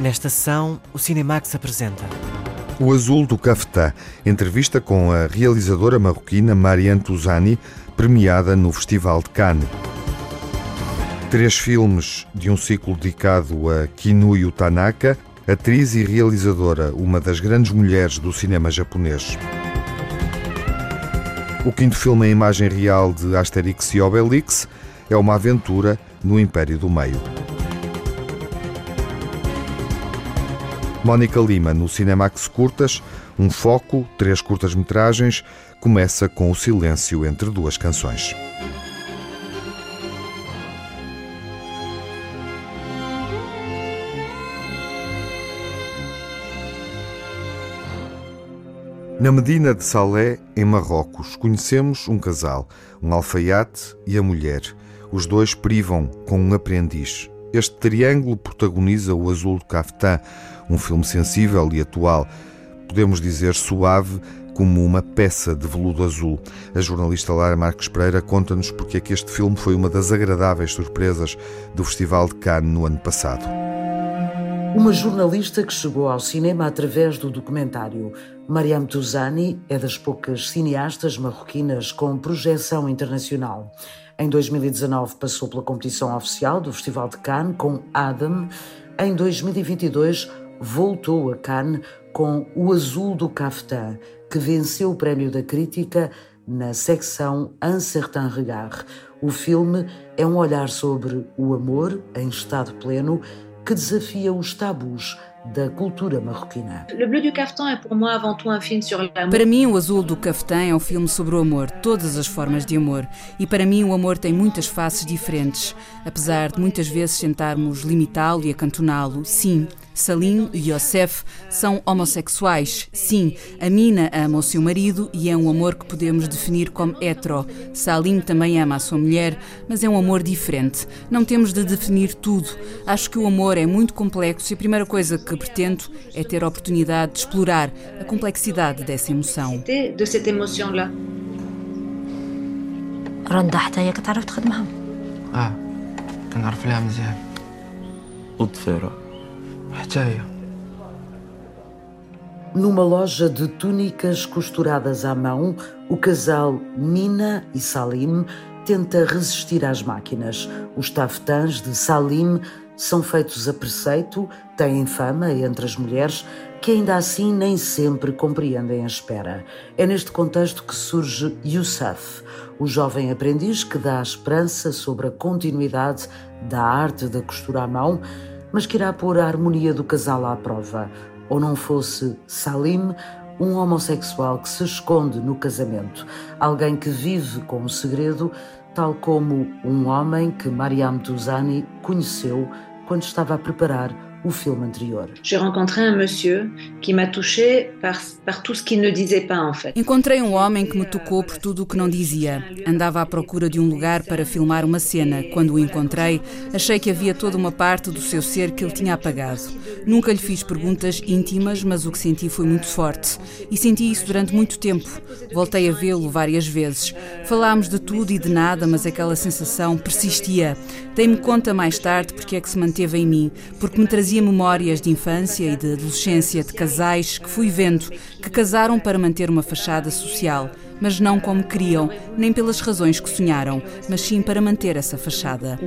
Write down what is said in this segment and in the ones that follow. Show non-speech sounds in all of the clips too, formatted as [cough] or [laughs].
Nesta sessão, o Cinemax apresenta. O Azul do Cafetá, entrevista com a realizadora marroquina Marianne Touzani, premiada no Festival de Cannes. Três filmes de um ciclo dedicado a Kinuyo Tanaka, atriz e realizadora, uma das grandes mulheres do cinema japonês. O quinto filme em imagem real de Asterix e Obelix é uma aventura no Império do Meio. Mónica Lima, no Cinemax Curtas, um foco, três curtas-metragens, começa com o silêncio entre duas canções. Na Medina de Salé, em Marrocos, conhecemos um casal, um alfaiate e a mulher. Os dois privam com um aprendiz. Este triângulo protagoniza o Azul do Cafetã, um filme sensível e atual, podemos dizer suave, como uma peça de veludo azul. A jornalista Lara Marques Pereira conta-nos porque é que este filme foi uma das agradáveis surpresas do Festival de Cannes no ano passado. Uma jornalista que chegou ao cinema através do documentário. Mariam Touzani é das poucas cineastas marroquinas com projeção internacional. Em 2019 passou pela competição oficial do Festival de Cannes com Adam. Em 2022 voltou a Cannes com O Azul do Cafetã, que venceu o prémio da crítica na secção Un Certain Regard. O filme é um olhar sobre o amor em estado pleno que desafia os tabus da cultura marroquina. Para mim, O Azul do Cafetã é um filme sobre o amor, todas as formas de amor. E para mim, o amor tem muitas faces diferentes. Apesar de muitas vezes tentarmos limitá-lo e acantoná-lo, sim, Salim e Yosef são homossexuais. Sim, a Mina ama o seu marido e é um amor que podemos definir como hetero. Salim também ama a sua mulher, mas é um amor diferente. Não temos de definir tudo. Acho que o amor é muito complexo e a primeira coisa que pretendo é ter a oportunidade de explorar a complexidade dessa emoção. De cette émotion-là. رندا حتى هي كتعرف تخدمها اه كنعرف لها مزيان Numa loja de túnicas costuradas à mão, o casal Mina e Salim tenta resistir às máquinas. Os taftans de Salim são feitos a preceito, têm fama entre as mulheres, que ainda assim nem sempre compreendem a espera. É neste contexto que surge Youssef, o jovem aprendiz que dá a esperança sobre a continuidade da arte da costura à mão mas que irá pôr a harmonia do casal à prova. Ou não fosse Salim, um homossexual que se esconde no casamento, alguém que vive com o segredo, tal como um homem que Mariam Touzani conheceu quando estava a preparar o filme anterior. J'ai rencontré un monsieur qui m'a touché par, par tout ce qu'il ne disait pas en fait. Encontrei um homem que me tocou por tudo o que não dizia. Andava à procura de um lugar para filmar uma cena. Quando o encontrei, achei que havia toda uma parte do seu ser que ele tinha apagado. Nunca lhe fiz perguntas íntimas, mas o que senti foi muito forte. E senti isso durante muito tempo. Voltei a vê-lo várias vezes. Falámos de tudo e de nada, mas aquela sensação persistia. Dei-me conta mais tarde porque é que se manteve em mim, porque me trazia memórias de infância e de adolescência de casais que fui vendo, que casaram para manter uma fachada social, mas não como queriam, nem pelas razões que sonharam, mas sim para manter essa fachada.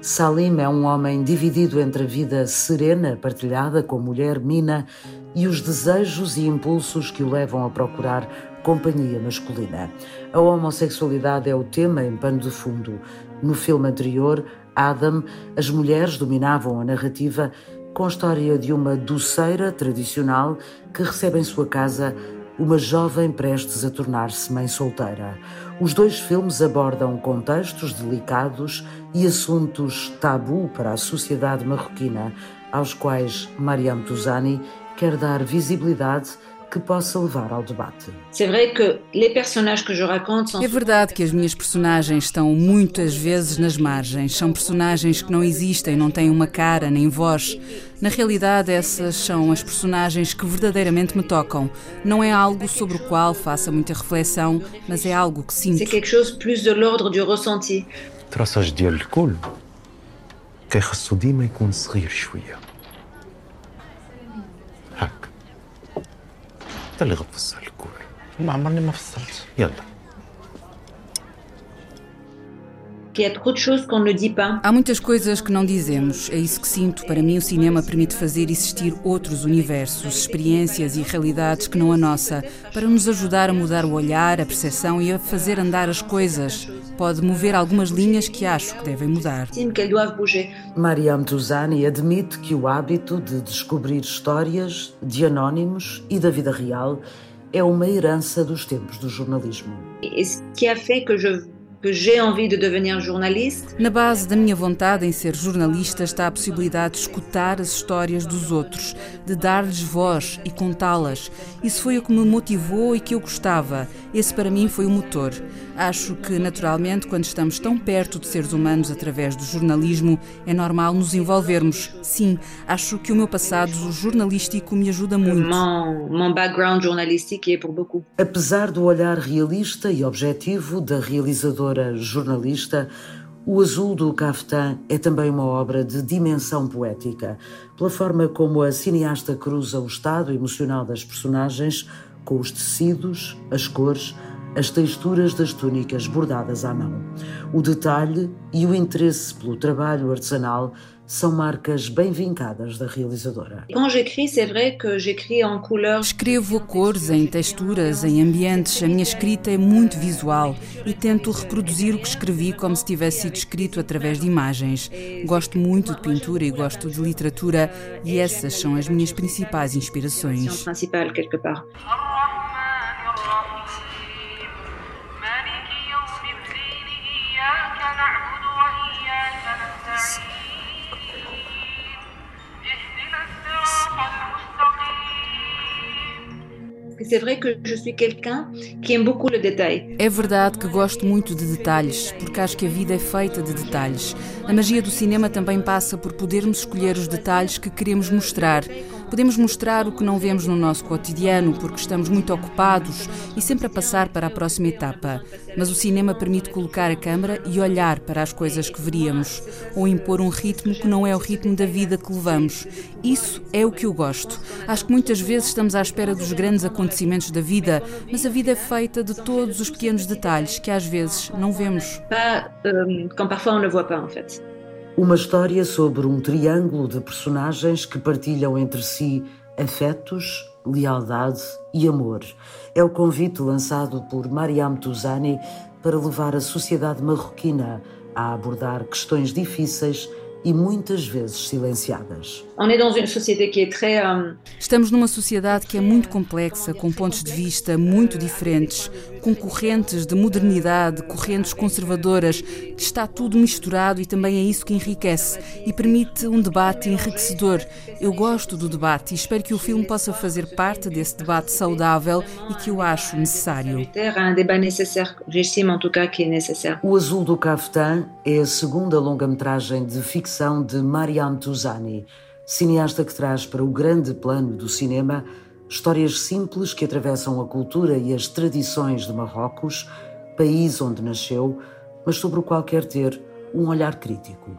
Salim é um homem dividido entre a vida serena, partilhada com a mulher Mina, e os desejos e impulsos que o levam a procurar companhia masculina. A homossexualidade é o tema em pano de fundo. No filme anterior, Adam, as mulheres dominavam a narrativa com a história de uma doceira tradicional que recebe em sua casa uma jovem prestes a tornar-se mãe solteira. Os dois filmes abordam contextos delicados e assuntos tabu para a sociedade marroquina, aos quais Mariam Touzani quer dar visibilidade que possa levar ao debate. C'est vrai que les personnages que je raconte sont É verdade que as minhas personagens estão muitas vezes nas margens. São personagens que não existem, não têm uma cara nem voz. Na realidade, essas são as personagens que verdadeiramente me tocam. Não é algo sobre o qual faça muita reflexão, mas é algo que sinto. c'est quelque chose plus de l'ordre du ressenti. التراثاج ديال الكل كيخصو ديما يكون صغير شويه انت اللي غتفصل الكل ما عمرني ما فصلت. يلا. Há muitas coisas que não dizemos. É isso que sinto. Para mim, o cinema permite fazer existir outros universos, experiências e realidades que não a nossa, para nos ajudar a mudar o olhar, a percepção e a fazer andar as coisas. Pode mover algumas linhas que acho que devem mudar. Mariam Touzani admite que o hábito de descobrir histórias de anónimos e da vida real é uma herança dos tempos do jornalismo. A fait que je que j'ai envie de devenir journaliste. Na base da minha vontade em ser jornalista está a possibilidade de escutar as histórias dos outros, de dar-lhes voz e contá-las. Isso foi o que me motivou e que eu gostava. Esse para mim foi o motor. Acho que, naturalmente, quando estamos tão perto de seres humanos através do jornalismo, é normal nos envolvermos. Sim, acho que o meu passado jornalístico me ajuda muito. Mon, mon background journalistique est pour beaucoup. Apesar do olhar realista e objetivo da realizadora jornalista, o Azul do Caftan é também uma obra de dimensão poética, pela forma como a cineasta cruza o estado emocional das personagens com os tecidos, as cores, as texturas das túnicas bordadas à mão. O detalhe e o interesse pelo trabalho artesanal são marcas bem vincadas da realizadora. Quand j'écris, c'est vrai que j'écris en couleur. Escrevo a cores, em texturas, em ambientes. A minha escrita é muito visual e tento reproduzir o que escrevi como se tivesse sido escrito através de imagens. Gosto muito de pintura e gosto de literatura e essas são as minhas principais inspirações. É verdade que gosto muito de detalhes, porque acho que a vida é feita de detalhes. A magia do cinema também passa por podermos escolher os detalhes que queremos mostrar. Podemos mostrar o que não vemos no nosso cotidiano, porque estamos muito ocupados e sempre a passar para a próxima etapa. Mas o cinema permite colocar a câmara e olhar para as coisas que veríamos, ou impor um ritmo que não é o ritmo da vida que levamos. Isso é o que eu gosto. Acho que muitas vezes estamos à espera dos grandes acontecimentos da vida, mas a vida é feita de todos os pequenos detalhes que às vezes não vemos. Pas euh, quand parfois on ne voit pas en fait. Uma história sobre um triângulo de personagens que partilham entre si afetos, lealdade e amor. É o convite lançado por Mariam Touzani para levar a sociedade marroquina a abordar questões difíceis e muitas vezes silenciadas. Euh, Estamos numa sociedade que é muito complexa, com pontos de vista muito diferentes, com correntes de modernidade, correntes conservadoras, que está tudo misturado e também é isso que enriquece e permite um debate enriquecedor. Eu gosto do debate e espero que o filme possa fazer parte desse debate saudável e que eu acho necessário. O Azul do Caftan é a segunda longa-metragem de ficção de Mariam Touzani, cineasta que traz para o grande plano do cinema histórias simples que atravessam a cultura e as tradições de Marrocos, país onde nasceu, mas sobre o qual quer ter um olhar crítico.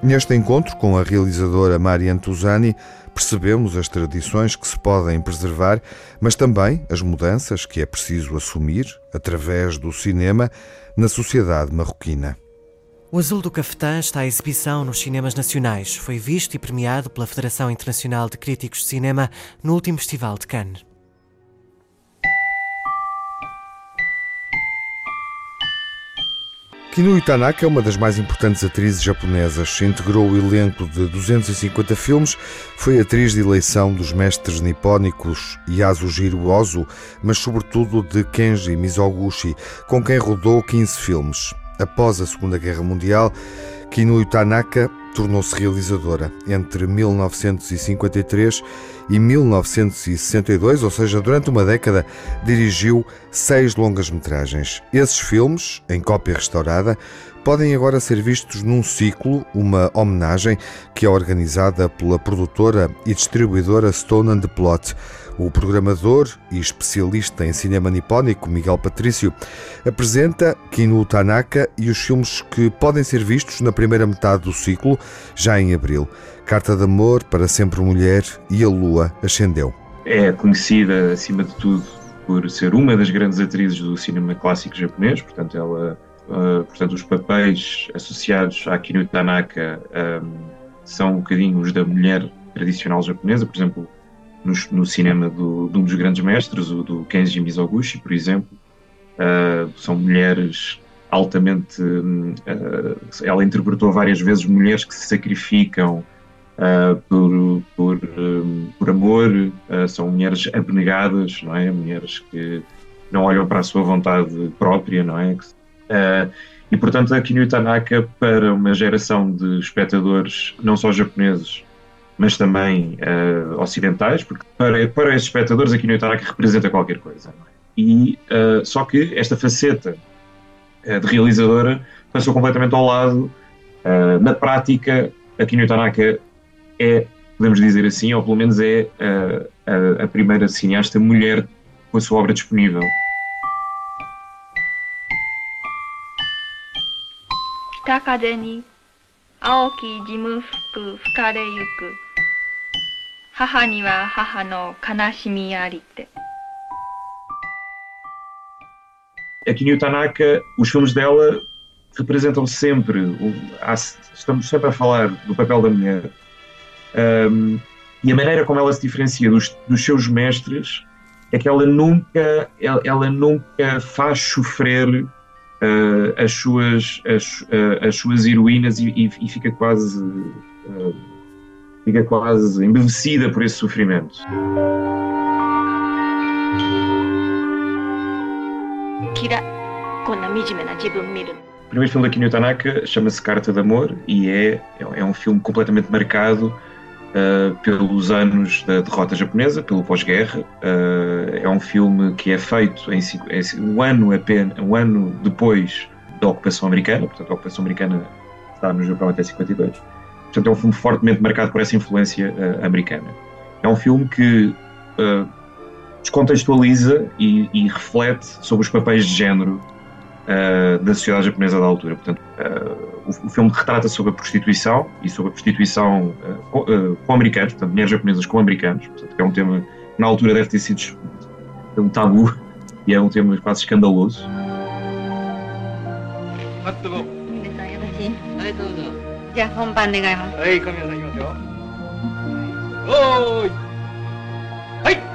Neste encontro com a realizadora Marianne Touzani, percebemos as tradições que se podem preservar, mas também as mudanças que é preciso assumir, através do cinema, na sociedade marroquina. O Azul do Cafetã está à exibição nos cinemas nacionais. Foi visto e premiado pela Federação Internacional de Críticos de Cinema no último Festival de Cannes. Kinu Tanaka é uma das mais importantes atrizes japonesas. Integrou o elenco de 250 filmes, foi atriz de eleição dos mestres nipónicos Yasujiro Ozu, mas sobretudo de Kenji Mizoguchi, com quem rodou 15 filmes. Após a Segunda Guerra Mundial, Kinu Tanaka tornou-se realizadora entre 1953 e 1962, ou seja, durante uma década, dirigiu seis longas-metragens. Esses filmes, em cópia restaurada, podem agora ser vistos num ciclo, uma homenagem que é organizada pela produtora e distribuidora Stone and Plot. O programador e especialista em cinema nipónico, Miguel Patrício, apresenta Kinu Tanaka e os filmes que podem ser vistos na primeira metade do ciclo, já em abril. Carta de Amor, Para Sempre Mulher e A Lua Ascendeu. é conhecida, acima de tudo, por ser uma das grandes atrizes do cinema clássico japonês, portanto, ela, uh, portanto os papéis associados à Kinu Tanaka um, são um bocadinho os da mulher tradicional japonesa, por exemplo, no, no cinema do, de um dos grandes mestres, o do Kenji Mizoguchi, por exemplo, uh, são mulheres altamente. Uh, ela interpretou várias vezes mulheres que se sacrificam uh, por, por, um, por amor, são mulheres abnegadas, não é? Mulheres que não olham para a sua vontade própria, não é? e portanto, a Kinyu Tanaka, para uma geração de espectadores, não só japoneses, mas também uh, ocidentais, porque para, para esses espectadores aqui no Itaraca representa qualquer coisa. É? E uh, só que esta faceta uh, de realizadora passou completamente ao lado. na prática, aqui no Itaraca é, podemos dizer assim, ou pelo menos é a, a primeira cineasta mulher com a sua obra disponível. Tá, Takadeni, Aoki 母には母の悲しみありって。A Kinyu Tanaka, os filmes dela representam sempre, estamos sempre a falar do papel da mulher um, e a maneira como ela se diferencia dos, dos seus mestres é que ela nunca, ela, ela nunca faz sofrer uh, as, suas, as, uh, as suas heroínas e, e, e fica quase uh, fica quase embevecida por esse sofrimento. O primeiro filme da Kinyo Tanaka chama-se Carta de Amor e é, é um filme completamente marcado uh, pelos anos da derrota japonesa, pelo pós-guerra. Uh, é um filme que é feito em, em, um, ano apenas, um ano depois da ocupação americana, portanto a ocupação americana está no Japão até 52 Portanto, é um filme fortemente marcado por essa influência uh, americana. É um filme que uh, descontextualiza e, e, reflete sobre os papéis de género uh, da sociedade japonesa da altura. Portanto, o, o, filme retrata sobre a prostituição e sobre a prostituição com, com, americanos, portanto, mulheres japonesas com americanos. Portanto, é um tema que na altura deve ter sido um tabu e é um tema quase escandaloso じゃあ本番願いますはい神谷さんいきますよおーいはい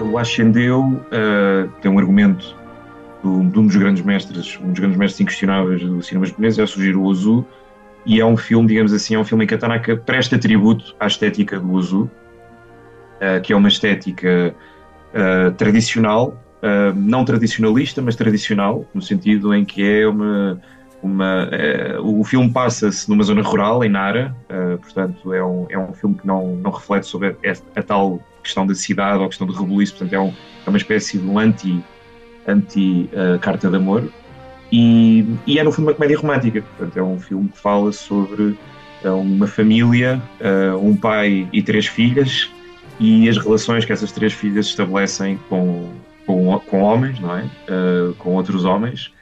O Ascendeu uh, tem um argumento do, de um dos grandes mestres, um dos grandes mestres inquestionáveis do cinema japonês, é surgir o Ozu, e é um filme, digamos assim, é um filme em que a Tanaka presta tributo à estética do Ozu, uh, que é uma estética uh, tradicional, uh, não tradicionalista, mas tradicional, no sentido em que é uma uma, uh, o filme passa-se numa zona rural, em Nara, uh, portanto é um, é um filme que não, não reflete sobre a, a, tal questão da cidade ou a questão do rebuliço, portanto é, um, é uma espécie de um anti, anti uh, carta de amor e, e, é no fundo uma comédia romântica, portanto é um filme que fala sobre uma família, um pai e três filhas e as relações que essas três filhas estabelecem com, com, com homens, não é? com outros homens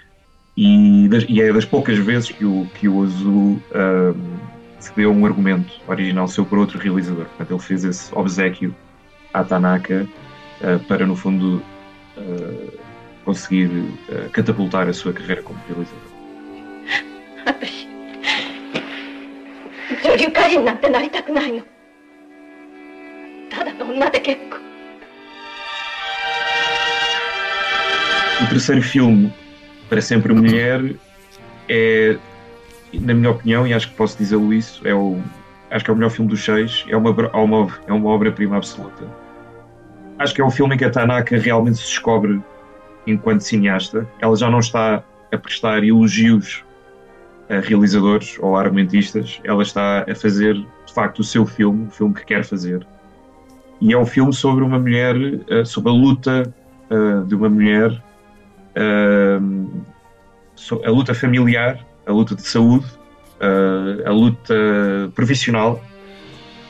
e, das, e, é das poucas vezes que o, que o Azul um, cedeu um argumento original seu por outro realizador. Portanto, ele fez esse obsequio à Tanaka uh, para, no fundo, uh, conseguir uh, catapultar a sua carreira como realizador. O terceiro filme para sempre mulher é, na minha opinião, e acho que posso dizê-lo isso, é o, acho que é o melhor filme dos seis, é uma, é uma, é uma obra-prima absoluta. Acho que é um filme em que a Tanaka realmente se descobre enquanto cineasta. Ela já não está a prestar elogios a realizadores ou a argumentistas, ela está a fazer de facto o seu filme, o filme que quer fazer. E é um filme sobre uma mulher, eh, sobre a luta uh, de uma mulher a luta familiar, a luta de saúde, a luta profissional.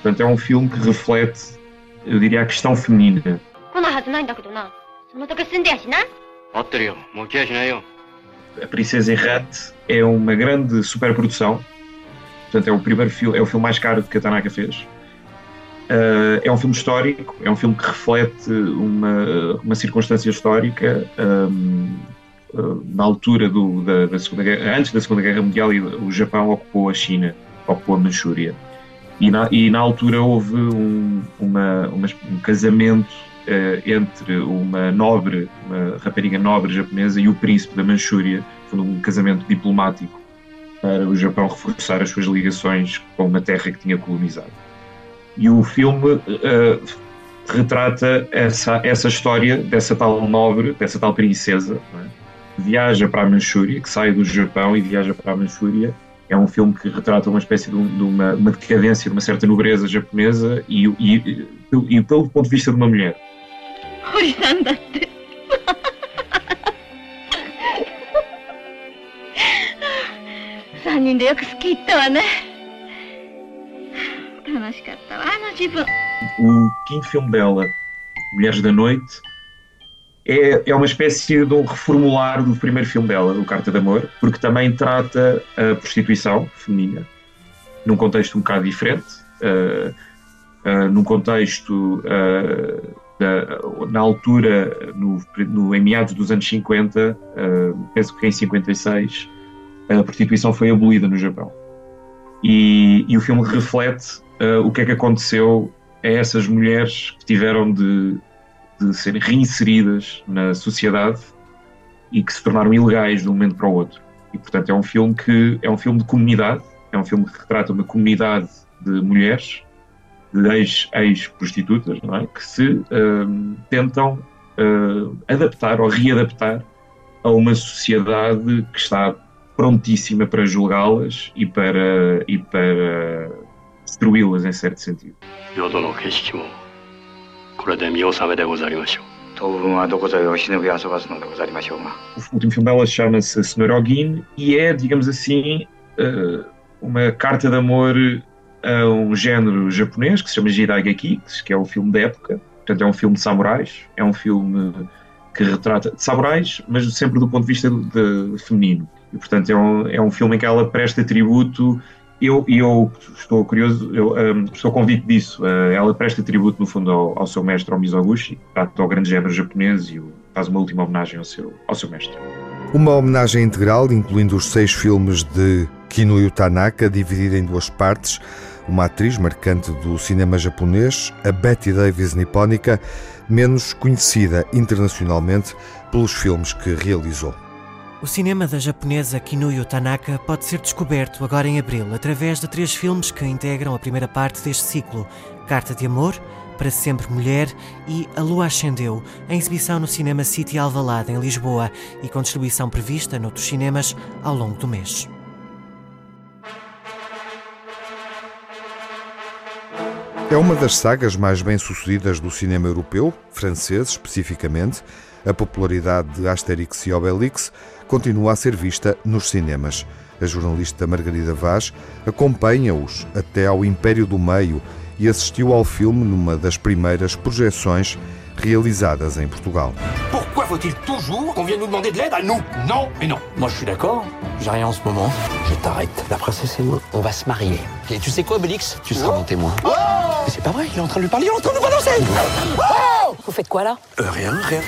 Portanto, é um filme que reflete, eu diria, a questão feminina. A Princesa Errante é uma grande superprodução. Portanto, é o primeiro filme, é o filme mais caro que a Tanaka fez. Uh, é um filme histórico, é um filme que reflete uma, uma circunstância histórica. Um, uh, na altura do, da, da, Segunda Guerra, antes da Segunda Guerra Mundial, o Japão ocupou a China, ocupou a Manchúria. E na, e na altura houve um, uma, uma, um casamento uh, entre uma nobre, uma rapariga nobre japonesa e o príncipe da Manchúria, foi um casamento diplomático para o Japão reforçar as suas ligações com uma terra que tinha colonizado. E o filme uh, retrata essa, essa história dessa tal nobre, dessa tal princesa, é? viaja para a Manchúria, que sai do Japão e viaja para a Manchúria. É um filme que retrata uma espécie de, de uma, uma, decadência, de uma certa nobreza japonesa e, e, e, e pelo ponto de vista de uma mulher. 3人でよくスキー行ったわね楽しかったわあの自分 O quinto filme dela, Mulheres da Noite, é, é uma espécie de um reformular do primeiro filme dela, do Carta de Amor, porque também trata a prostituição feminina num contexto um bocado diferente, uh, uh, num contexto uh, da, na altura, no, no, em meados dos anos 50, penso que em 56, a prostituição foi abolida no Japão. E, e o filme reflete uh, o que é que aconteceu a essas mulheres que tiveram de, de serem reinseridas na sociedade e que se tornaram ilegais de um momento para o outro. E portanto é um filme que é um filme de comunidade, é um filme que retrata uma comunidade de mulheres, de ex-prostitutas, não é? que se uh, tentam uh, adaptar ou readaptar a uma sociedade que está prontíssima para julgá-las e para, e para destruí-las em certo sentido. O último filme dela chama-se Sonorogin e é, digamos assim, eh, uma carta de amor a um género japonês que se chama Jidaigeki, que é o filme da época. Portanto, é um filme de samurais, é um filme que retrata de samurais, mas sempre do ponto de vista de, de feminino. E, portanto, é um, é um filme em que ela presta tributo. Eu, eu estou curioso, eu um, estou convicto disso. Uh, ela presta tributo, no fundo, ao, ao seu mestre, ao Mizoguchi, ao grande género japonês, e faz uma última homenagem ao seu, ao seu mestre. Uma homenagem integral, incluindo os seis filmes de Kinuyo Tanaka, dividida em duas partes. Uma atriz marcante do cinema japonês, a Betty Davis nipónica, menos conhecida internacionalmente pelos filmes que realizou. O cinema da japonesa Kinuyo Tanaka pode ser descoberto agora em abril através de três filmes que integram a primeira parte deste ciclo: Carta de Amor, Para Sempre Mulher e A Lua Ascendeu, em exibição no Cinema City Alvalade, em Lisboa, e com distribuição prevista noutros cinemas ao longo do mês. É uma das sagas mais bem-sucedidas do cinema europeu, francês especificamente. A popularidade de Asterix e Obelix continua a ser vista nos cinemas. A jornalista Margarida Vaz acompanha-os até ao Império do Meio e assistiu ao filme numa das primeiras projeções realizadas em Portugal. Pourquoi faut-il toujours qu'on vienne nous demander de l'aide à nous Non et non. Moi, je suis d'accord. J'ai rien en ce moment. Je t'arrête. La princesse et moi, on va se marier. Et tu sais quoi, Obélix Tu seras mon témoin. Oh Mais c'est pas vrai, il est en train de lui parler, il est en train de nous balancer oh Vous faites quoi là euh, Rien, rien.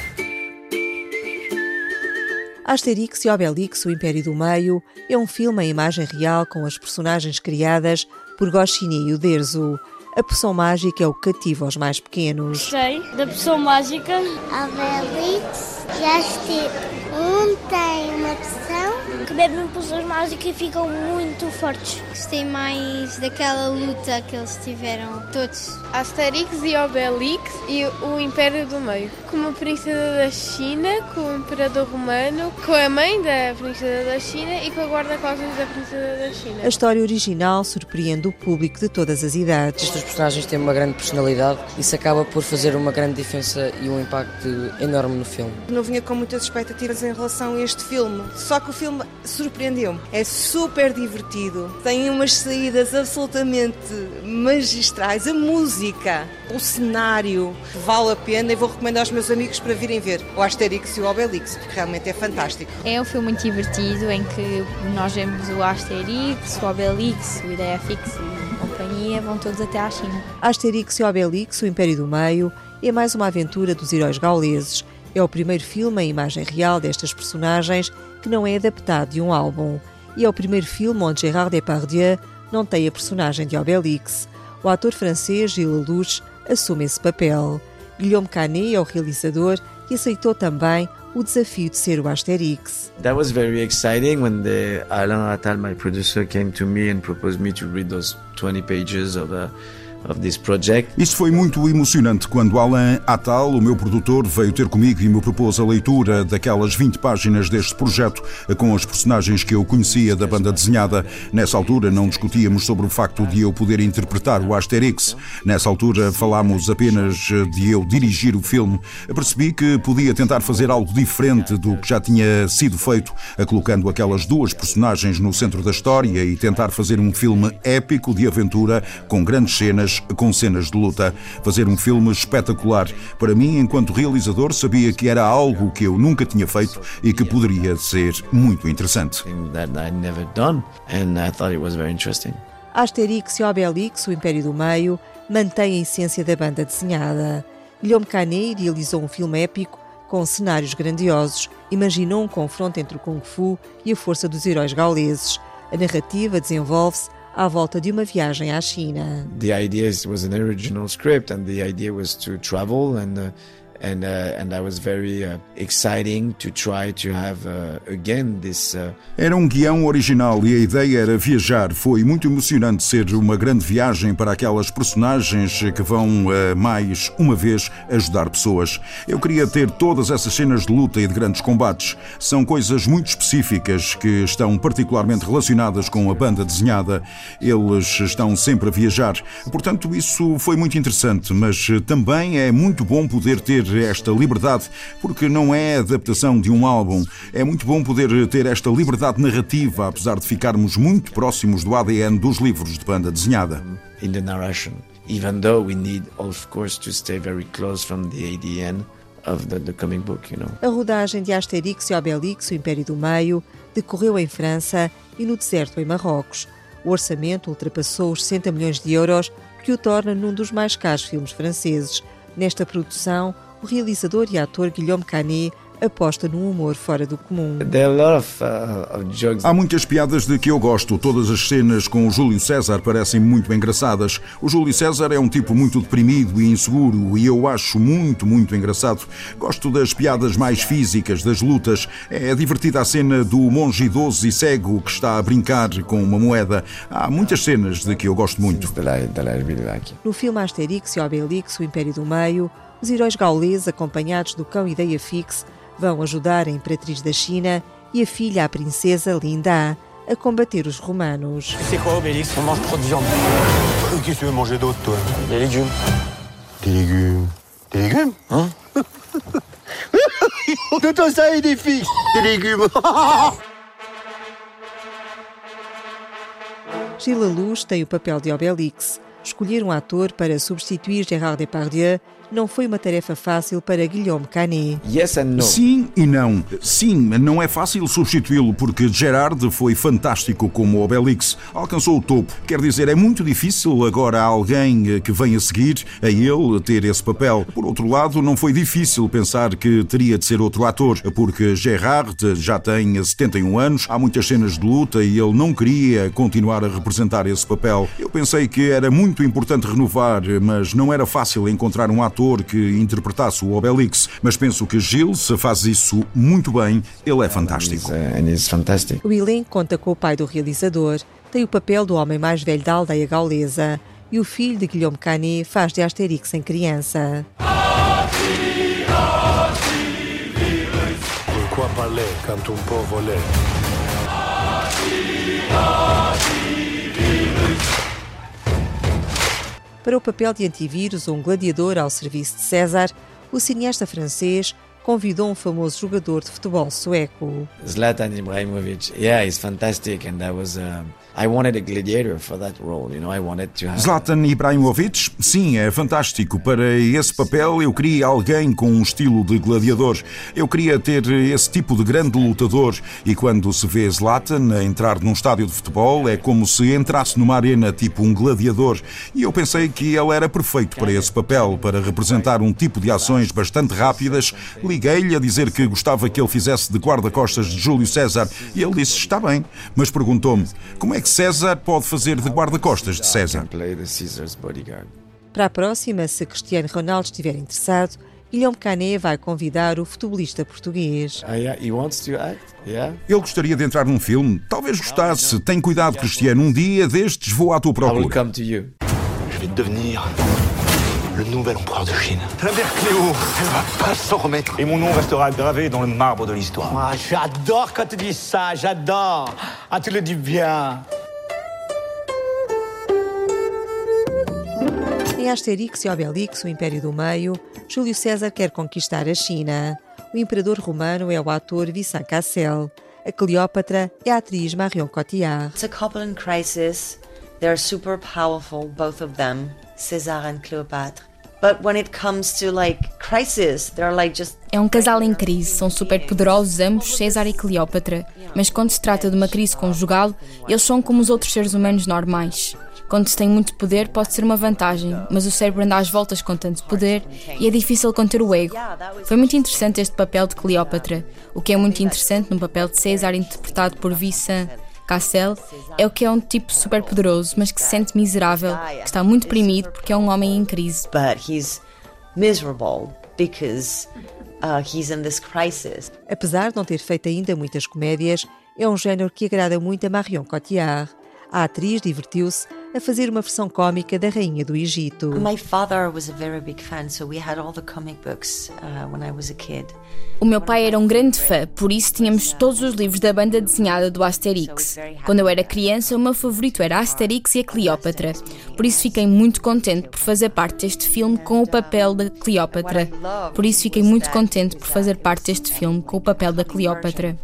Asterix e Obelix, o Império do Meio, é um filme em imagem real com as personagens criadas por Goscinny Uderzo. A poção mágica é o cativo aos mais pequenos. Sei, da poção mágica. Obelix e Asterix. Um tem uma poção que bebem poções mágicas e ficam muito fortes. Gostei mais daquela luta que eles tiveram todos. Asterix e Obelix e o Império do Meio. Com a princesa da China, com o imperador romano, com a mãe da princesa da China e com a guarda-costas da princesa da China. A história original surpreende o público de todas as idades. Estes personagens têm uma grande personalidade e isso acaba por fazer uma grande diferença e um impacto enorme no filme. Não vinha com muitas expectativas em relação a este filme, só que o filme surpreendeu-me. É super divertido, tem umas saídas absolutamente magistrais, a música, o cenário, vale a pena e vou recomendar aos meus amigos para virem ver o Asterix e o Obelix, porque realmente é fantástico. É um filme muito divertido em que nós vemos o Asterix, o Obelix, o Ideia Fix e companhia vão todos até à China. Asterix e Obelix, o Império do Meio, é mais uma aventura dos heróis gauleses. É o primeiro filme em imagem real destas personagens que não é adaptado de um álbum. E é o primeiro filme onde Gérard Depardieu não tem a personagem de Obelix. O ator francês Gilles Lelouch assume esse papel. Guillaume Canet é o realizador e aceitou também o desafio de ser o Asterix. That was very exciting when the Alain Attal, my producer, came to me and proposed me to read those 20 pages of a isso foi muito emocionante quando Alain Attal, o meu produtor, veio ter comigo e me propôs a leitura daquelas 20 páginas deste projeto com as personagens que eu conhecia da banda desenhada. Nessa altura não discutíamos sobre o facto de eu poder interpretar o Asterix. Nessa altura falámos apenas de eu dirigir o filme. Percebi que podia tentar fazer algo diferente do que já tinha sido feito, colocando aquelas duas personagens no centro da história e tentar fazer um filme épico de aventura com grandes cenas com cenas de luta. Fazer um filme espetacular. Para mim, enquanto realizador, sabia que era algo que eu nunca tinha feito e que poderia ser muito interessante. Asterix e Obelix, o Império do Meio, mantém a essência da banda desenhada. Guillaume Canet realizou um filme épico com cenários grandiosos, imaginou um confronto entre o Kung Fu e a força dos heróis gauleses. A narrativa desenvolve-se à volta de uma viagem à China. The idea was an original script and the idea was to travel and uh, and uh, and that was very uh, exciting to try to have uh, again this. Era um guião original e a ideia era viajar. Foi muito emocionante ser uma grande viagem para aquelas personagens que vão mais uma vez ajudar pessoas. Eu queria ter todas essas cenas de luta e de grandes combates. São coisas muito específicas que estão particularmente relacionadas com a banda desenhada. Eles estão sempre a viajar. Portanto, isso foi muito interessante, mas também é muito bom poder ter esta liberdade, porque não é adaptação de um álbum. É muito bom poder ter esta liberdade narrativa, apesar de ficarmos muito próximos do ADN dos livros de banda desenhada. In the narration, even though we need, of course, to stay very close from the ADN. The, the book, you know. A rodagem de Asterix e Obelix, o Império do Meio, decorreu em França e no deserto em Marrocos. O orçamento ultrapassou os 60 milhões de euros, que o torna num dos mais caros filmes franceses. Nesta produção, o realizador e ator Guilherme Canet aposta num humor fora do comum. Uh, Há muitas piadas de que eu gosto. Todas as cenas com o Júlio César parecem muito engraçadas. O Júlio César é um tipo muito deprimido e inseguro e eu acho muito, muito engraçado. Gosto das piadas mais físicas, das lutas. É divertida a cena do monge idoso e cego que está a brincar com uma moeda. Há muitas cenas de que eu gosto muito. No filme Asterix e Obelix, o Império do Meio, os heróis gauleses, acompanhados do cão Ideia Fix, vão ajudar a imperatriz da China e a filha, a princesa Linda, a combater os romanos. C'est quoi Obélix On mange trop de viande. Qu'est-ce que tu veux manger d'autre, toi Des légumes. Des légumes Des légumes Hein [laughs] De toi ça et des fixes Des légumes [laughs] Gilles Luz tem o papel de Obelix. Escolher um ator para substituir Gérard Depardieu não foi uma tarefa fácil para Guilherme Canet. Yes. Sim e não. Sim, não é fácil substituí-lo porque Gerard foi fantástico como Obelix. Alcançou o topo. Quer dizer, é muito difícil agora alguém que venha a seguir a ele ter esse papel. Por outro lado, não foi difícil pensar que teria de ser outro ator, porque Gerard já tem 71 anos, há muitas cenas de luta e ele não queria continuar a representar esse papel. Eu pensei que era muito importante renovar, mas não era fácil encontrar um ator ator que interpretasse o Obelix, mas penso que Gilles faz isso muito bem. Ele é fantástico. O elenco conta com o pai do realizador, tem o papel do homem mais velho da aldeia gaulesa e o filho de Guilherme Canet faz de Asterix em criança. Quand on peut voler? Para o papel de antivírus ou um gladiador ao serviço de César, o cineasta francês convidou um famoso jogador de futebol sueco. Zlatan Ibrahimovic, yeah, he's fantastic, and I was. Uh... I wanted a gladiator for that role, you know, I wanted to have... Zlatan Ibrahimovic, sim, é fantástico. Para esse papel eu queria alguém com um estilo de gladiador. Eu queria ter esse tipo de grande lutador e quando se vê Zlatan a entrar num estádio de futebol é como se entrasse numa arena tipo um gladiador e eu pensei que ele era perfeito para esse papel, para representar um tipo de ações bastante rápidas. Liguei-lhe a dizer que gostava que ele fizesse de guarda-costas de Júlio César e ele disse está bem, mas perguntou-me como é que César pode fazer de guarda-costas de César. Para a próxima, se Cristiano Ronaldo estiver interessado, Guilherme Canet vai convidar o futebolista português. Yeah. Ele gostaria de entrar num filme? Talvez gostasse. Tem cuidado, Cristiano. Um dia destes vou à tua procura. Je vais devenir le nouvel empereur de Chine. La mère Cléo, elle va pas s'en remettre. Et mon nom restera gravé dans le marbre de l'histoire. Ah, j'adore quand tu dis ça, j'adore. Ah, tu le dis bien. Em Asterix e Obelix, o Império do Meio, Júlio César quer conquistar a China. O imperador romano é o ator Vincent Cassel. A Cleópatra é a atriz Marion Cotillard. It's a couple in crisis. They're super powerful, both of them, César and Cleopatra. But when it comes to like crisis, they're like just É um casal em crise, são super poderosos ambos, César e Cleópatra. Mas quando se trata de uma crise conjugal, eles são como os outros seres humanos normais. Quando se tem muito poder, pode ser uma vantagem, mas o cérebro anda às voltas com tanto poder e é difícil conter o ego. Foi muito interessante este papel de Cleópatra. O que é muito interessante no papel de César, interpretado por Vincent Cassel, é o que é um tipo super poderoso, mas que se sente miserável, que está muito deprimido porque é um homem em crise. But he's miserable because uh, he's in this crisis. Apesar de não ter feito ainda muitas comédias, é um género que agrada muito a Marion Cotillard. A atriz divertiu-se a fazer uma versão cômica da Rainha do Egito. My father was a very big fan, so we had all the comic books uh, when I was a kid. O meu pai era um grande fã, por isso tínhamos todos os livros da banda desenhada do Asterix. Quando eu era criança, o meu favorito era Asterix e a Cleópatra. Por isso fiquei muito contente por fazer parte deste filme com o papel da Cleópatra. Por isso fiquei muito contente por fazer parte deste filme com o papel da Cleópatra.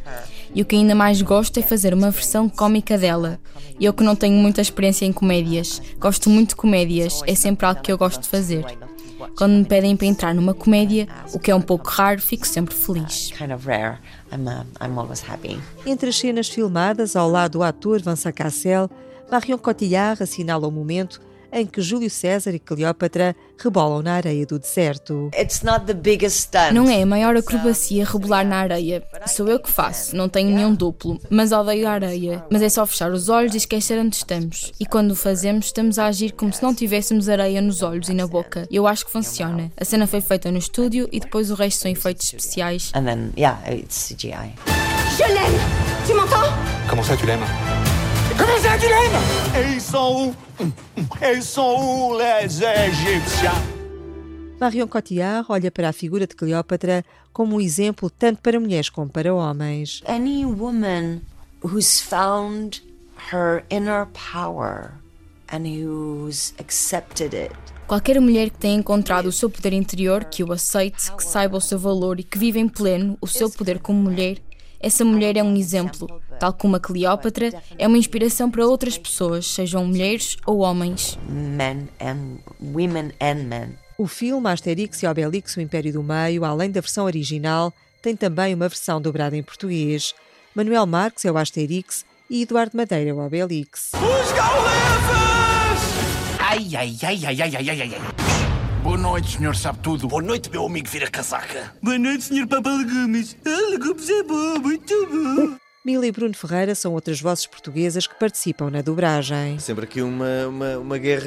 E o que ainda mais gosto é fazer uma versão cómica dela. Eu que não tenho muita experiência em comédias, gosto muito de comédias, é sempre algo que eu gosto de fazer. Quando me pedem para entrar numa comédia, o que é um pouco raro, fico sempre feliz. Entre as cenas filmadas ao lado do ator Vincent Cassel, Marion Cotillard assinala o momento em que Júlio César e Cleópatra rebolam na areia do deserto. Não é a maior acrobacia rebolar na areia. Sou eu que faço, não tenho nenhum duplo, mas odeio a areia. Mas é só fechar os olhos e esquecer onde estamos. E quando o fazemos, estamos a agir como se não tivéssemos areia nos olhos e na boca. Eu acho que funciona. A cena foi feita no estúdio e depois o resto são efeitos especiais. And then, yeah, it's CGI. Je l'aime Tu m'entends Comment ça, tu l'aimes Comment ça, tu l'aimes Et ils sont où Ils sont où les Égyptiens Marion Cotillard olha para a figura de Cleópatra como um exemplo tanto para mulheres como para homens. Any woman who's found her inner power and who's accepted it. Qualquer mulher que tenha encontrado o seu poder interior, que o aceite, que saiba o seu valor e que vive em pleno o seu poder como mulher, essa mulher é um exemplo, tal como a Cleópatra é uma inspiração para outras pessoas, sejam mulheres ou homens. Men and women and men. O filme Asterix e Obelix, o Império do Meio, além da versão original, tem também uma versão dobrada em português. Manuel Marques é o Asterix e Eduardo Madeira é o Obelix. Os! Ai, ai, ai, ai, ai, ai, ai, ai. Boa noite, senhor sabe tudo. Boa noite, meu amigo vira casaca. Boa noite, senhor Papa Legumes. Ah, legumes é bom, muito bom. Mila e Bruno Ferreira são outras vozes portuguesas que participam na dobragem. Sempre aqui uma, uma, uma guerra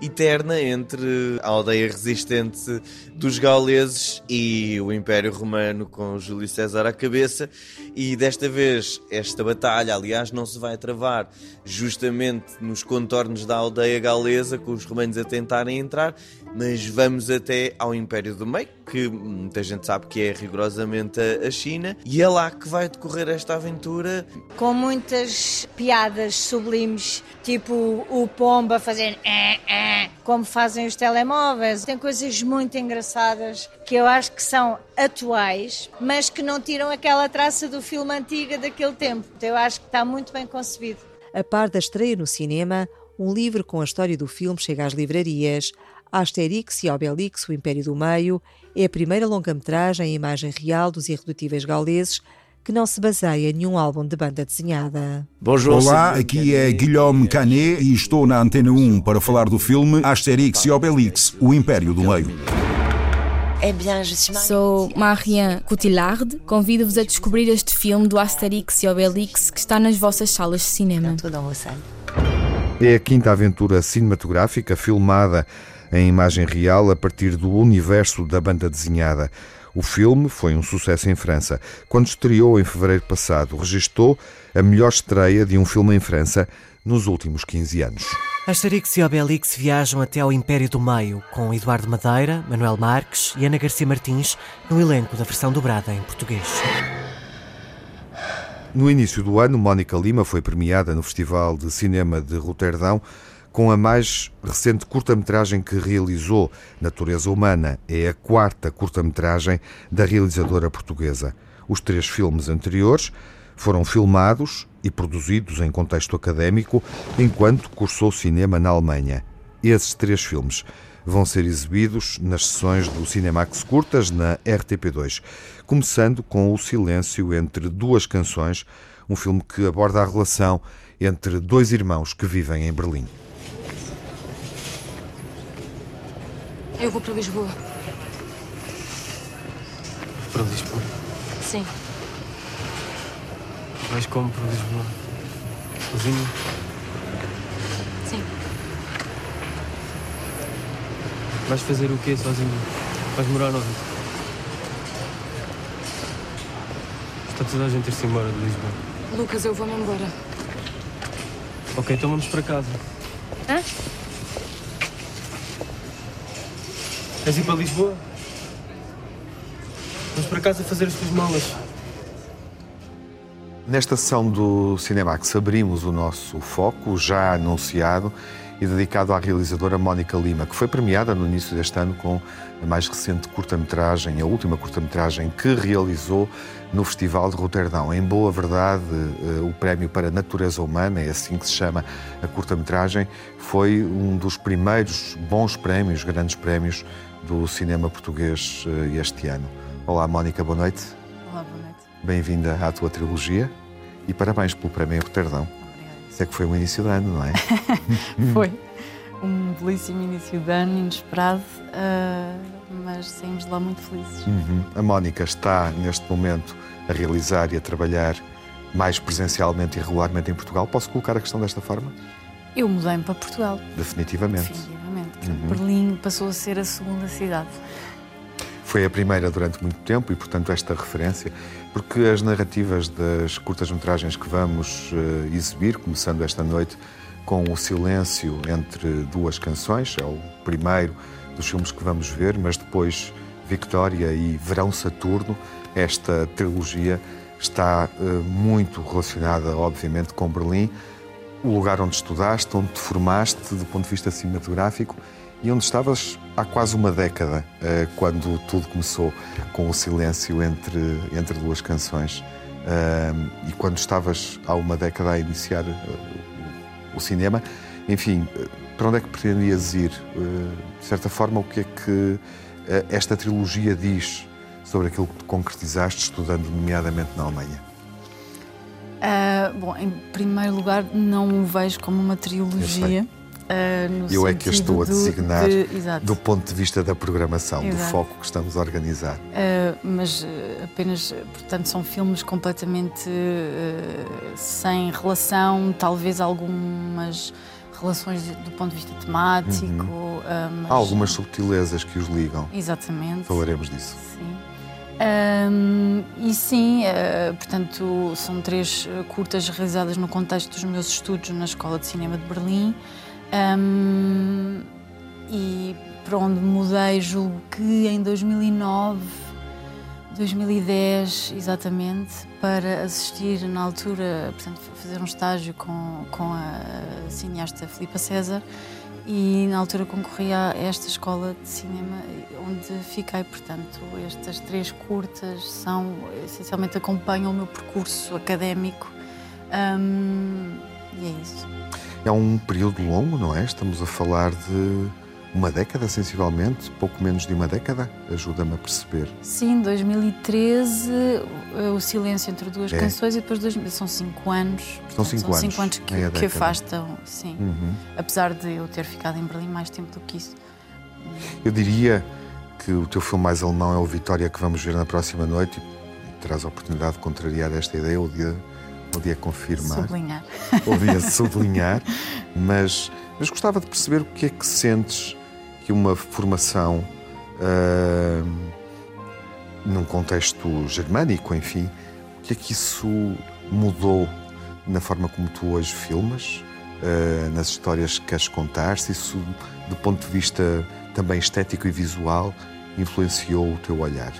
eterna entre a aldeia resistente dos gauleses e o Império Romano com Júlio César à cabeça. E desta vez, esta batalha, aliás, não se vai travar justamente nos contornos da aldeia gaulesa, com os romanos a tentarem entrar, mas vamos até ao Império do Meio, que muita gente sabe que é rigorosamente a China, e é lá que vai decorrer esta aventura. Com muitas piadas sublimes, tipo o pomba fazendo eh, eh, como fazem os telemóveis. Tem coisas muito engraçadas que eu acho que são atuais, mas que não tiram aquela traça do filme antiga daquele tempo. Eu acho que está muito bem concebido. A par da estreia no cinema, um livro com a história do filme chega às livrarias. Asterix e Obelix, o Império do Meio, é a primeira longa-metragem em imagem real dos irredutíveis gauleses que não se baseia em nenhum álbum de banda desenhada. Olá, aqui é Guilherme Canet e estou na Antena 1 para falar do filme Asterix e Obelix, o Império do Meio. Sou Marianne Coutillard. Convido-vos a descobrir este filme do Asterix e Obelix que está nas vossas salas de cinema. É a quinta aventura cinematográfica filmada em imagem real a partir do universo da banda desenhada. O filme foi um sucesso em França. Quando estreou em fevereiro passado, registou a melhor estreia de um filme em França nos últimos 15 anos. Asterix e Obelix viajam até ao Império do Meio, com Eduardo Madeira, Manuel Marques e Ana Garcia Martins no elenco da versão dobrada em português. No início do ano, Mónica Lima foi premiada no Festival de Cinema de Roterdão com a mais recente curta-metragem que realizou, Natureza Humana. É a quarta curta-metragem da realizadora portuguesa. Os três filmes anteriores foram filmados e produzidos em contexto académico enquanto cursou cinema na Alemanha. Esses três filmes vão ser exibidos nas sessões do Cinemax Curtas na RTP2, começando com O Silêncio entre Duas Canções, um filme que aborda a relação entre dois irmãos que vivem em Berlim. Eu vou para Lisboa. Para Lisboa? Sim. Vais como para Lisboa? Sozinho? Sim. Vais fazer o quê sozinho? Vais morar onde? Está toda a gente a ir-se embora de Lisboa. Lucas, eu vou-me embora. Ok, então vamos para casa. Hã? Queres ir para Lisboa? Vamos para casa fazer as tuas malas. Nesta sessão do Cinemax abrimos o nosso foco, já anunciado e dedicado à realizadora Mónica Lima, que foi premiada no início deste ano com a mais recente curta-metragem, a última curta-metragem que realizou no Festival de Roterdão. Em boa verdade, eh, o prémio para Natureza Humana, é assim que se chama a curta-metragem, foi um dos primeiros bons prémios, grandes prémios do cinema português eh, este ano. Olá, Mónica, boa noite. Olá, boa noite. Bem-vinda à tua trilogia e parabéns pelo prémio em Roterdão. Isso é que foi um início de ano, não é? [laughs] foi. Um belíssimo início de ano, inesperado, uh, mas saímos de lá muito felizes. Uhum. A Mónica está, neste momento, a realizar e a trabalhar mais presencialmente e regularmente em Portugal. Posso colocar a questão desta forma? Eu mudei-me para Portugal. Definitivamente. Definitivamente. Uhum. Berlim passou a ser a segunda cidade. Foi a primeira durante muito tempo e, portanto, esta referência, porque as narrativas das curtas-metragens que vamos uh, exibir, começando esta noite com O Silêncio entre duas canções, é o primeiro dos filmes que vamos ver, mas depois Victória e Verão Saturno, esta trilogia está uh, muito relacionada, obviamente, com Berlim o lugar onde estudaste, onde te formaste do ponto de vista cinematográfico e onde estavas há quase uma década, eh, quando tudo começou com o silêncio entre, entre duas canções. Eh, e quando estavas há uma década a iniciar eh, o cinema, enfim, para onde é que pretendias ir? De certa forma, o que é que esta trilogia diz sobre aquilo que concretizaste estudando, nomeadamente na Alemanha? Uh, bom, em primeiro lugar, não o vejo como uma trilogia. Uh, Eu é que estou a designar de, do ponto de vista da programação, Exato. do foco que estamos a organizar. Uh, mas apenas, portanto, são filmes completamente sem relação, talvez algumas relações do ponto de vista temático. Uhum. Mas... Há algumas subtilezas que os ligam. Exatamente. Falaremos disso. Sim. Um, e sim, uh, portanto, são três curtas realizadas no contexto dos meus estudos na Escola de Cinema de Berlim. Um, e para onde mudei, julgo que em 2009, 2010, exatamente, para assistir na altura, portanto, fazer um estágio com, com a cineasta Filipa César e na altura concorri a esta escola de cinema onde fiquei, portanto, estas três curtas são, essencialmente acompanham o meu percurso académico e é isso. É um período longo, não é? Estamos a falar de uma década, sensivelmente, pouco menos de uma década, ajuda-me a perceber. Sim, 2013, o silêncio entre duas é. canções e depois dois, são cinco anos. São cinco são anos. Cinco anos que, que afastam, sim. Uhum. Apesar de eu ter ficado em Berlim mais tempo do que isso. Eu diria que o teu filme mais alemão é o Vitória que vamos ver na próxima noite e terás a oportunidade de contrariar esta ideia o dia podia confirmar. Sublinhar. Podia [laughs] sublinhar, mas, mas gostava de perceber o que é que sentes que uma formação uh, num contexto germânico, enfim, o que é que isso mudou na forma como tu hoje filmas, uh, nas histórias que queres contar, se isso, do ponto de vista também estético e visual, influenciou o teu olhar?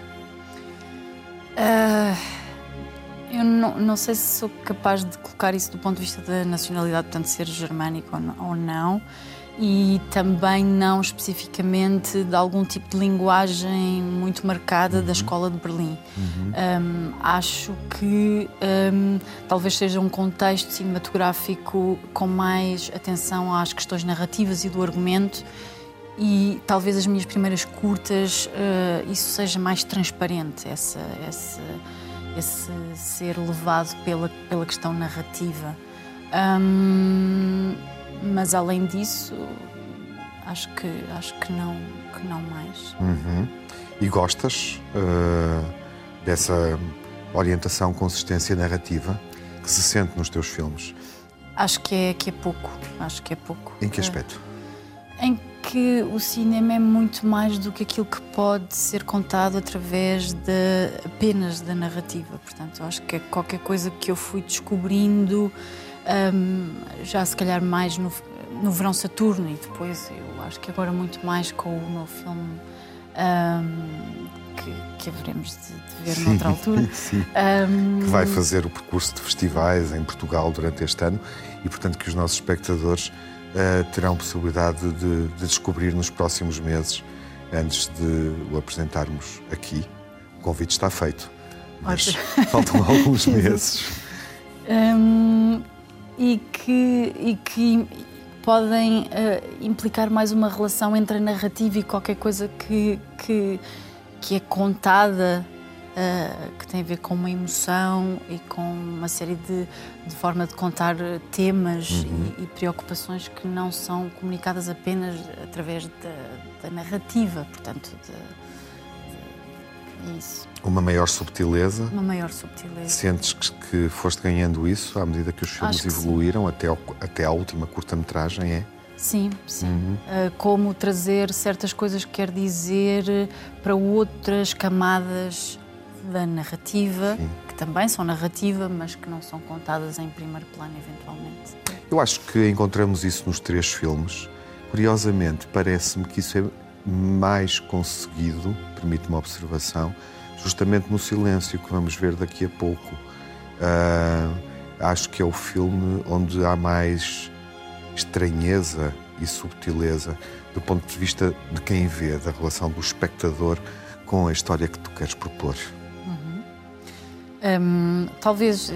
Uh eu não, não, sei se sou capaz de colocar isso do ponto de vista da nacionalidade, portanto, ser germânico ou não, e também não especificamente de algum tipo de linguagem muito marcada uhum. da escola de Berlim. Uhum. Um, acho que um, talvez seja um contexto cinematográfico com mais atenção às questões narrativas e do argumento. E talvez as minhas primeiras curtas, uh, isso seja mais transparente, essa, essa esse ser levado pela, pela questão narrativa. Um, mas além disso, acho que, acho que, não, que não mais. Uhum. E gostas uh, dessa orientação, consistência narrativa que se sente nos teus filmes? Acho que é, que é pouco. Acho que é pouco. Em que aspecto? Em que o cinema é muito mais do que aquilo que pode ser contado através de apenas da narrativa. Portanto, acho que é qualquer coisa que eu fui descobrindo um, já se calhar mais no, no Verão Saturno e depois eu acho que agora muito mais com o meu filme um, que, que haveremos de, de ver sim, noutra altura. [laughs] Sim. Um, que vai fazer o percurso de festivais em Portugal durante este ano e, portanto, que os nossos espectadores uh, terão possibilidade de, de, descobrir nos próximos meses, antes de o apresentarmos aqui. O convite está feito, mas faltam [laughs] alguns meses. Um, e, que, e que podem uh, implicar mais uma relação entre a narrativa e qualquer coisa que, que, que é contada uh, que tem a ver com uma emoção e com uma série de, de forma de contar temas uhum. e, e, preocupações que não são comunicadas apenas através da, da narrativa, portanto, de, de, isso. Uma maior subtileza. Uma maior subtileza. Sentes que, que foste ganhando isso à medida que os filmes evoluíram até, ao, até à última curta-metragem, é? Sim, sim. Uhum. Uh, como trazer certas coisas que quer dizer para outras camadas da narrativa, Sim. que também são narrativa, mas que não são contadas em primeiro plano, eventualmente. Eu acho que encontramos isso nos três filmes. Curiosamente, parece-me que isso é mais conseguido, permite uma observação, justamente no silêncio que vamos ver daqui a pouco. Uh, acho que é o filme onde há mais estranheza e subtileza do ponto de vista de quem vê, da relação do espectador com a história que tu queres propor. Um, talvez uh,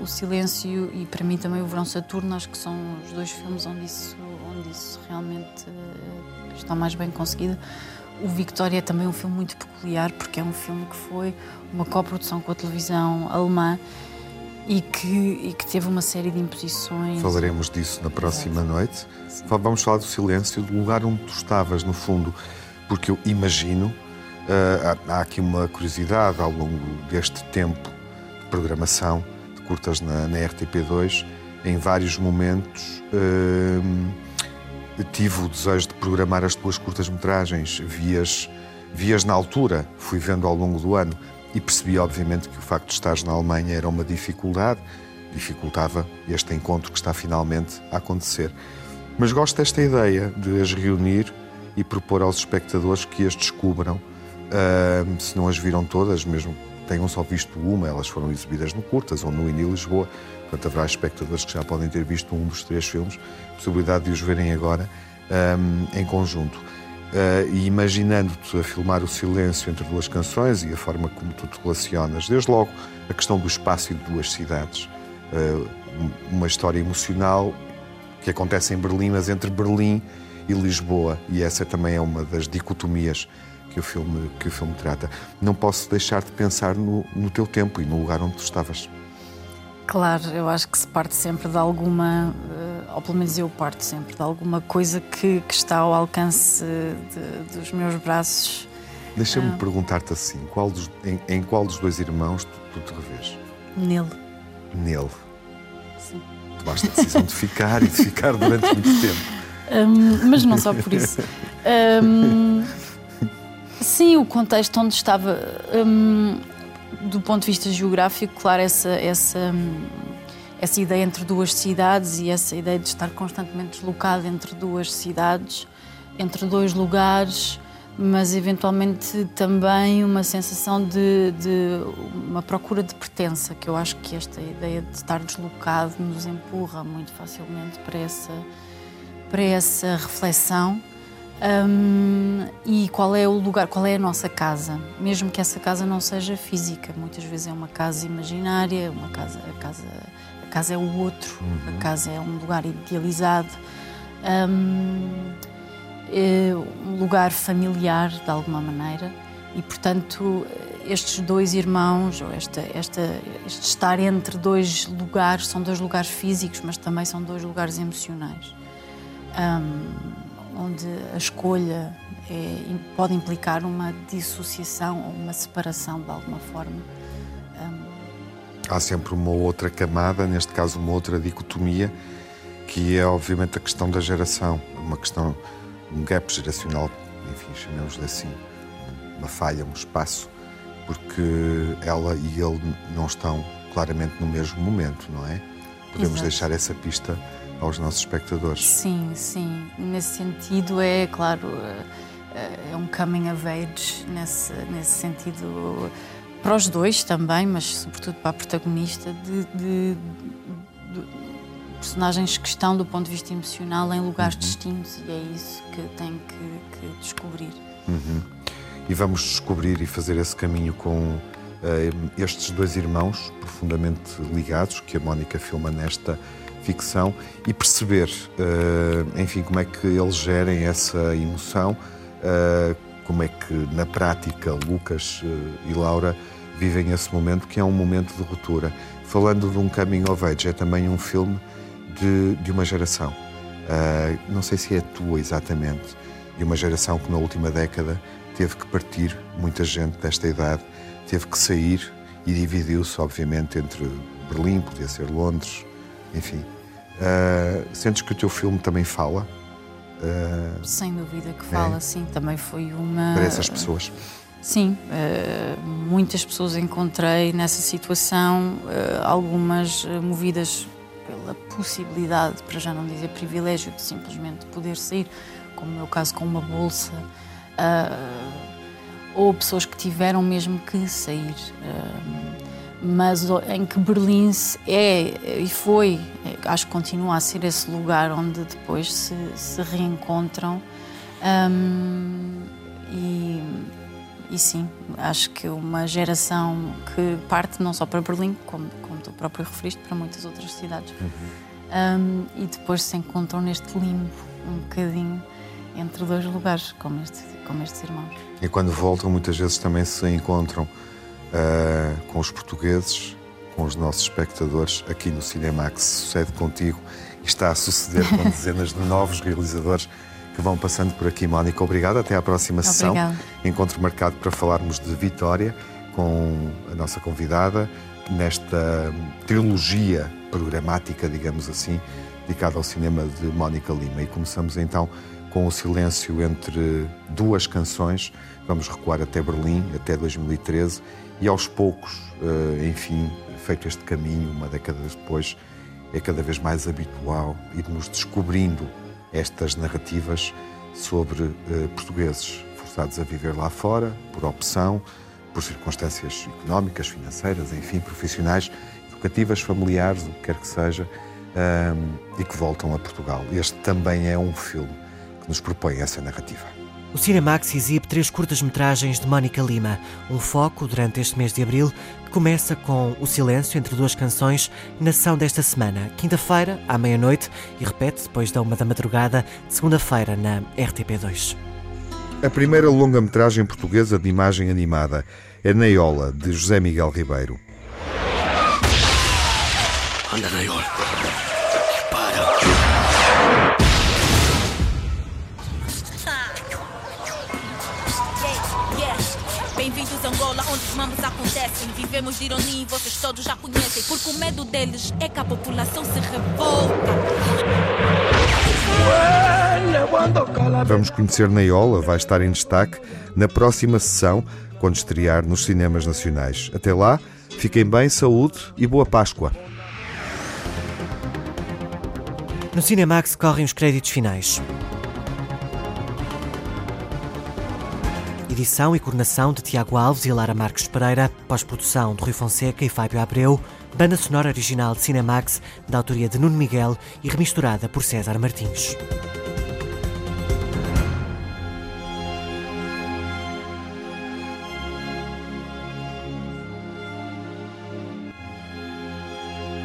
o Silêncio e para mim também o Verão Saturno, acho que são os dois filmes onde isso, onde isso realmente uh, está mais bem conseguido. O Victoria é também um filme muito peculiar porque é um filme que foi uma coprodução com a televisão alemã e que, e que teve uma série de imposições. Falaremos disso na próxima Exato. noite. Sim. Vamos falar do Silêncio, do lugar onde tu estavas, no fundo, porque eu imagino. Uh, há, há aqui uma curiosidade ao longo deste tempo programação de curtas na, na RTP2, em vários momentos hum, tive o desejo de programar as tuas curtas-metragens, vias, vias na altura, fui vendo ao longo do ano e percebi, obviamente, que o facto de estares na Alemanha era uma dificuldade, dificultava este encontro que está finalmente a acontecer. Mas gosto desta ideia de as reunir e propor aos espectadores que as descubram, uh, se não as viram todas, mesmo tenham só visto uma, elas foram exibidas no Curtas ou no Ini Lisboa. Portanto, haverá espectadores que já podem ter visto um dos três filmes, possibilidade de os verem agora um, em conjunto. Uh, e imaginando-te a filmar o silêncio entre duas canções e a forma como tu te relacionas, desde logo a questão do espaço e de duas cidades, uh, uma história emocional que acontece em Berlim, mas entre Berlim e Lisboa, e essa também é uma das dicotomias que o filme, que o filme trata. Não posso deixar de pensar no, no teu tempo e no lugar onde tu estavas. Claro, eu acho que se parte sempre de alguma, eh, ou pelo menos eu parto sempre de alguma coisa que, que está ao alcance de, dos meus braços. Deixa-me ah. perguntar-te assim: qual dos, em, em, qual dos dois irmãos tu, tu te revês? Nele. Nele. Sim. Tomaste a decisão de ficar e de ficar durante muito [laughs] tempo. Um, mas não só por isso. Um, [laughs] sim, o contexto onde estava. Um, do ponto de vista geográfico, claro, essa, essa, essa ideia entre duas cidades e essa ideia de estar constantemente deslocado entre duas cidades, entre dois lugares, mas eventualmente também uma sensação de, de uma procura de pertença, que eu acho que esta ideia de estar deslocado nos empurra muito facilmente para essa, para essa reflexão. Um, e qual é o lugar, qual é a nossa casa, mesmo que essa casa não seja física, muitas vezes é uma casa imaginária, uma casa, a casa, a casa é o outro, uhum. a casa é um lugar idealizado, um, é um lugar familiar de alguma maneira e portanto estes dois irmãos ou esta, esta, este estar entre dois lugares são dois lugares físicos, mas também são dois lugares emocionais. Um, onde a escolha é, pode implicar uma dissociação ou uma separação de alguma forma. Um... Há sempre uma outra camada, neste caso uma outra dicotomia, que é obviamente a questão da geração, uma questão, um gap geracional, enfim, chamemos-lhe assim, uma falha, um espaço, porque ela e ele não estão claramente no mesmo momento, não é? Podemos Exato. deixar essa pista aos nossos espectadores. Sim, sim. Nesse sentido, é claro, é, é um coming of age, nesse, nesse sentido, para os dois também, mas sobretudo para a protagonista, de, de, de personagens que estão, do ponto de vista emocional, em lugares uhum. distintos e é isso que tem que, que descobrir. Uhum. E vamos descobrir e fazer esse caminho com uh, estes dois irmãos profundamente ligados, que a Mónica filma nesta ficção e perceber, uh, enfim, como é que eles gerem essa emoção, uh, como é que na prática Lucas uh, e Laura vivem esse momento, que é um momento de ruptura. Falando de um coming of age, é também um filme de, de uma geração. não sei se é a tua exatamente, de uma geração que na última década teve que partir, muita gente desta idade teve que sair e dividiu-se, obviamente, entre Berlim, podia ser Londres, enfim. Uh, sentes que o teu filme também fala? Uh, Sem dúvida que fala, é? sim. Também foi uma. Para essas pessoas. Sim, uh, muitas pessoas encontrei nessa situação, algumas movidas pela possibilidade, para já não dizer privilégio, de simplesmente poder sair, como no meu caso com uma bolsa, ou pessoas que tiveram mesmo que sair mas em que Berlim é e foi, acho que continua a ser esse lugar onde depois se, se reencontram. Um, e, e sim, acho que uma geração que parte não só para Berlim, como, como tu próprio referiste, para muitas outras cidades. Uhum. Um, e depois se encontram neste limbo, um bocadinho, entre dois lugares, como, este, como estes irmãos. E quando voltam, muitas vezes também se encontram uh, com os portugueses, com os nossos espectadores aqui no Cinemax. Sucede contigo e está a suceder com [laughs] dezenas de novos realizadores que vão passando por aqui. Mónica, obrigado. Até à próxima sessão. Encontro marcado para falarmos de Vitória com a nossa convidada nesta trilogia programática, digamos assim, dedicada ao cinema de Mónica Lima. E começamos então com o silêncio entre duas canções. Vamos recuar até Berlim, até 2013 e aos poucos, eh, enfim, feito este caminho, uma década depois, é cada vez mais habitual irmos descobrindo estas narrativas sobre eh, portugueses forçados a viver lá fora, por opção, por circunstâncias económicas, financeiras, enfim, profissionais, educativas, familiares, o que quer que seja, um, e que voltam a Portugal. Este também é um filme que nos propõe essa narrativa. O Cinemax exibe três curtas-metragens de Mónica Lima, um foco durante este mês de abril, que começa com O Silêncio entre duas canções, na sessão desta semana, quinta-feira, à meia-noite, e repete depois da uma da madrugada, segunda-feira, na RTP2. A primeira longa-metragem portuguesa de imagem animada é Neiola, de José Miguel Ribeiro. Anda, Neiola. Mambos acontecem. Vivemos de ironia e vocês todos já conhecem. Porque o medo deles é que a população se revolta. Vamos conhecer Neiola, vai estar em destaque na próxima sessão, quando estrear nos cinemas nacionais. Até lá, fiquem bem, saúde e boa Páscoa. No Cinemax correm os créditos finais. Edição e coordenação de Tiago Alves e Lara Marques Pereira, pós-produção de Rui Fonseca e Fábio Abreu, banda sonora original de Cinemax, da autoria de Nuno Miguel e remisturada por César Martins.